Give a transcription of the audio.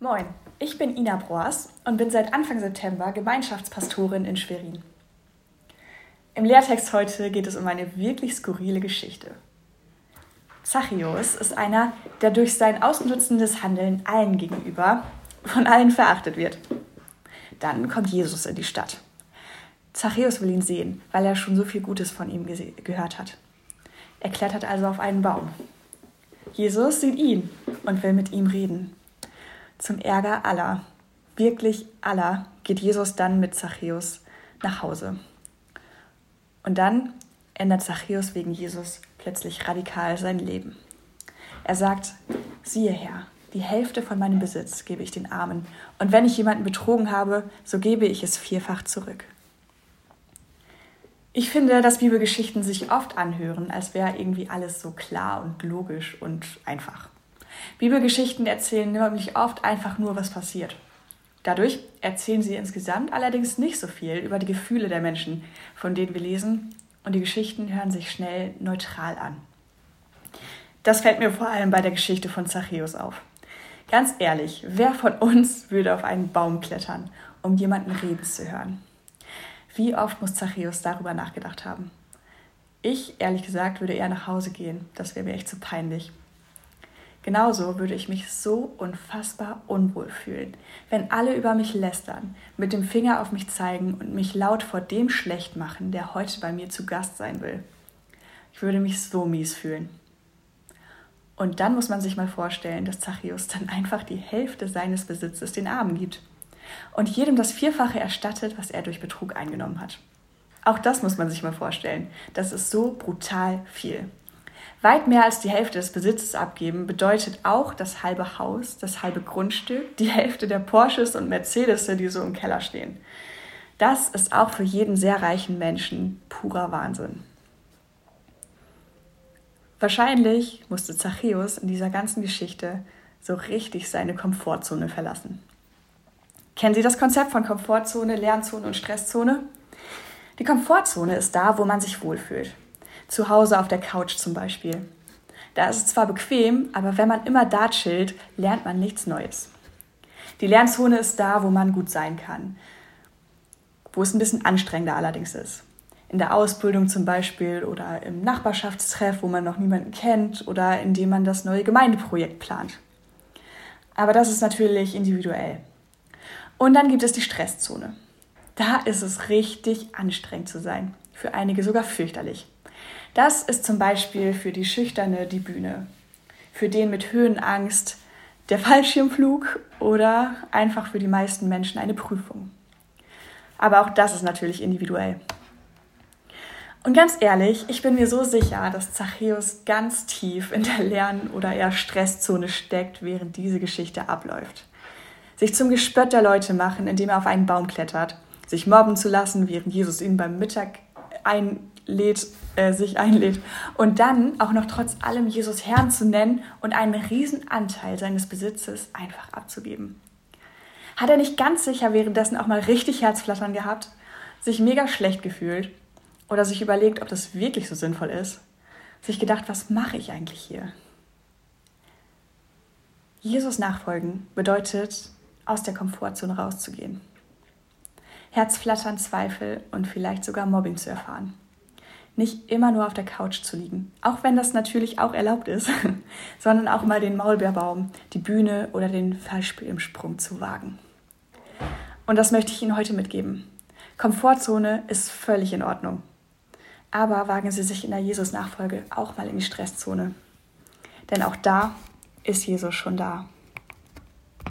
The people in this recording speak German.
Moin, ich bin Ina Broas und bin seit Anfang September Gemeinschaftspastorin in Schwerin. Im Lehrtext heute geht es um eine wirklich skurrile Geschichte. Zachäus ist einer, der durch sein ausnutzendes Handeln allen gegenüber von allen verachtet wird. Dann kommt Jesus in die Stadt. Zachäus will ihn sehen, weil er schon so viel Gutes von ihm gehört hat. Er klettert also auf einen Baum. Jesus sieht ihn und will mit ihm reden. Zum Ärger aller, wirklich aller, geht Jesus dann mit Zachäus nach Hause. Und dann ändert Zachäus wegen Jesus plötzlich radikal sein Leben. Er sagt, siehe Herr, die Hälfte von meinem Besitz gebe ich den Armen, und wenn ich jemanden betrogen habe, so gebe ich es vierfach zurück. Ich finde, dass Bibelgeschichten sich oft anhören, als wäre irgendwie alles so klar und logisch und einfach. Bibelgeschichten erzählen nämlich oft einfach nur, was passiert. Dadurch erzählen sie insgesamt allerdings nicht so viel über die Gefühle der Menschen, von denen wir lesen, und die Geschichten hören sich schnell neutral an. Das fällt mir vor allem bei der Geschichte von Zachäus auf. Ganz ehrlich, wer von uns würde auf einen Baum klettern, um jemanden reden zu hören? Wie oft muss Zachäus darüber nachgedacht haben? Ich, ehrlich gesagt, würde eher nach Hause gehen. Das wäre mir echt zu peinlich. Genauso würde ich mich so unfassbar unwohl fühlen, wenn alle über mich lästern, mit dem Finger auf mich zeigen und mich laut vor dem schlecht machen, der heute bei mir zu Gast sein will. Ich würde mich so mies fühlen. Und dann muss man sich mal vorstellen, dass Zachäus dann einfach die Hälfte seines Besitzes den Armen gibt und jedem das Vierfache erstattet, was er durch Betrug eingenommen hat. Auch das muss man sich mal vorstellen. Das ist so brutal viel. Weit mehr als die Hälfte des Besitzes abgeben bedeutet auch das halbe Haus, das halbe Grundstück, die Hälfte der Porsches und Mercedes, die so im Keller stehen. Das ist auch für jeden sehr reichen Menschen purer Wahnsinn. Wahrscheinlich musste Zachäus in dieser ganzen Geschichte so richtig seine Komfortzone verlassen. Kennen Sie das Konzept von Komfortzone, Lernzone und Stresszone? Die Komfortzone ist da, wo man sich wohlfühlt. Zu Hause auf der Couch zum Beispiel. Da ist es zwar bequem, aber wenn man immer da chillt, lernt man nichts Neues. Die Lernzone ist da, wo man gut sein kann, wo es ein bisschen anstrengender allerdings ist. In der Ausbildung zum Beispiel oder im Nachbarschaftstreff, wo man noch niemanden kennt oder indem man das neue Gemeindeprojekt plant. Aber das ist natürlich individuell. Und dann gibt es die Stresszone. Da ist es richtig anstrengend zu sein, für einige sogar fürchterlich. Das ist zum Beispiel für die Schüchterne die Bühne, für den mit Höhenangst der Fallschirmflug oder einfach für die meisten Menschen eine Prüfung. Aber auch das ist natürlich individuell. Und ganz ehrlich, ich bin mir so sicher, dass Zachäus ganz tief in der Lern- oder eher Stresszone steckt, während diese Geschichte abläuft. Sich zum Gespött der Leute machen, indem er auf einen Baum klettert, sich mobben zu lassen, während Jesus ihn beim Mittag einlädt, äh, sich einlädt und dann auch noch trotz allem Jesus Herrn zu nennen und einen riesen Anteil seines Besitzes einfach abzugeben. Hat er nicht ganz sicher währenddessen auch mal richtig Herzflattern gehabt, sich mega schlecht gefühlt oder sich überlegt, ob das wirklich so sinnvoll ist, sich gedacht, was mache ich eigentlich hier? Jesus nachfolgen bedeutet, aus der Komfortzone rauszugehen. Herzflattern, Zweifel und vielleicht sogar Mobbing zu erfahren. Nicht immer nur auf der Couch zu liegen, auch wenn das natürlich auch erlaubt ist, sondern auch mal den Maulbeerbaum, die Bühne oder den Fallspielsprung zu wagen. Und das möchte ich Ihnen heute mitgeben. Komfortzone ist völlig in Ordnung. Aber wagen Sie sich in der Jesus-Nachfolge auch mal in die Stresszone. Denn auch da ist Jesus schon da.